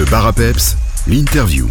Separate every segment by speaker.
Speaker 1: Le bar à peps, l'interview.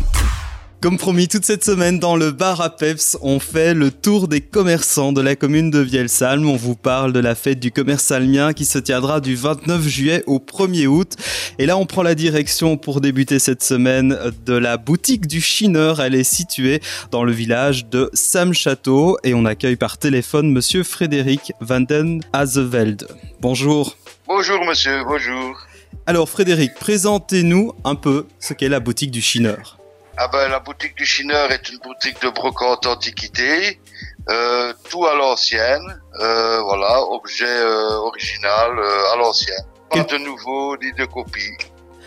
Speaker 2: Comme promis, toute cette semaine dans le bar à Peps, on fait le tour des commerçants de la commune de Vielsalm. On vous parle de la fête du commerce salmien qui se tiendra du 29 juillet au 1er août. Et là, on prend la direction pour débuter cette semaine de la boutique du Chineur. Elle est située dans le village de Sam-Château et on accueille par téléphone monsieur Frédéric Van den Azeveld. Bonjour.
Speaker 3: Bonjour monsieur, bonjour.
Speaker 2: Alors Frédéric, présentez-nous un peu ce qu'est la boutique du Chineur.
Speaker 3: Ah ben, la boutique du Chineur est une boutique de brocante antiquité, euh, tout à l'ancienne, euh, voilà, objet euh, original euh, à l'ancienne. Pas de nouveau ni de copie.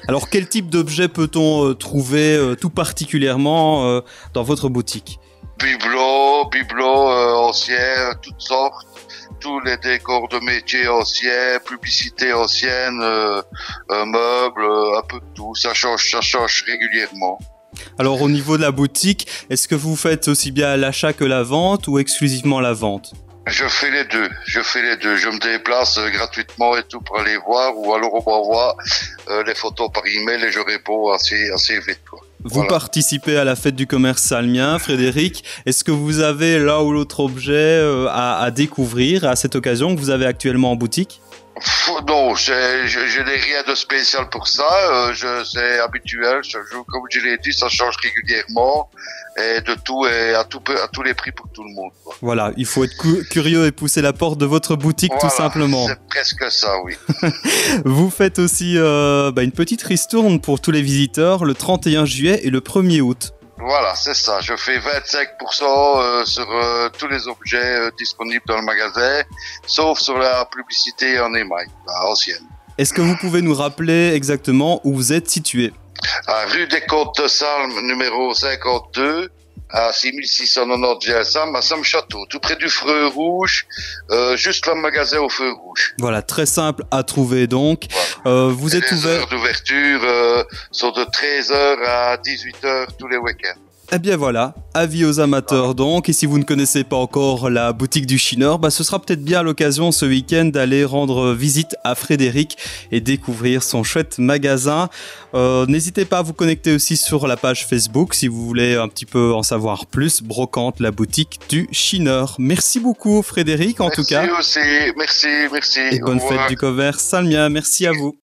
Speaker 2: Alors quel type d'objet peut-on trouver tout particulièrement dans votre boutique?
Speaker 3: Bibelots, bibelots anciens, toutes sortes, tous les décors de métiers anciens, publicités anciennes, euh, meubles, euh, un peu de tout. Ça change, ça change régulièrement.
Speaker 2: Alors au niveau de la boutique, est-ce que vous faites aussi bien l'achat que la vente ou exclusivement la vente?
Speaker 3: Je fais les deux, je fais les deux. Je me déplace euh, gratuitement et tout pour aller voir, ou alors on m'envoie euh, les photos par email et je réponds assez, assez vite. Quoi.
Speaker 2: Vous
Speaker 3: Voilà.
Speaker 2: participez à la fête du commerce salmien, Frédéric. Est-ce que vous avez l'un ou l'autre objet euh, à, à découvrir à cette occasion que vous avez actuellement en boutique?
Speaker 3: Non, je, je n'ai rien de spécial pour ça. euh, je, c'est habituel. Jour, comme je l'ai dit, ça change régulièrement et de tout et à, tout, peu- à tous les prix pour tout le monde. quoi.
Speaker 2: Voilà, il faut être cu- curieux et pousser la porte de votre boutique tout simplement.
Speaker 3: C'est presque ça, oui.
Speaker 2: Vous faites aussi euh, bah, une petite ristourne pour tous les visiteurs le 31 juillet et le 1er août.
Speaker 3: Voilà, c'est ça. Je fais 25% euh, sur euh, tous les objets euh, disponibles dans le magasin, sauf sur la publicité en émail, la ancienne.
Speaker 2: Est-ce que vous pouvez nous rappeler exactement où vous êtes situé?
Speaker 3: À rue des Côtes de Salm, numéro 52, à 6690 GSM, à Sam-Château, tout près du Feu Rouge, euh, juste le magasin au Feu Rouge.
Speaker 2: Voilà, très simple à trouver donc.
Speaker 3: Voilà.
Speaker 2: Euh, vous êtes
Speaker 3: les
Speaker 2: ouvert
Speaker 3: heures d'ouverture euh, sont de 13h à 18h tous les week-ends.
Speaker 2: Eh bien voilà, avis aux amateurs donc, et si vous ne connaissez pas encore la boutique du Chineur, bah ce sera peut-être bien l'occasion ce week-end d'aller rendre visite à Frédéric et découvrir son chouette magasin. Euh, N'hésitez pas à vous connecter aussi sur la page Facebook si vous voulez un petit peu en savoir plus. Brocante, la boutique du Chineur. Merci beaucoup Frédéric en tout cas,
Speaker 3: Merci aussi, merci, merci.
Speaker 2: et bonne fête du commerce. Salmia, merci à vous.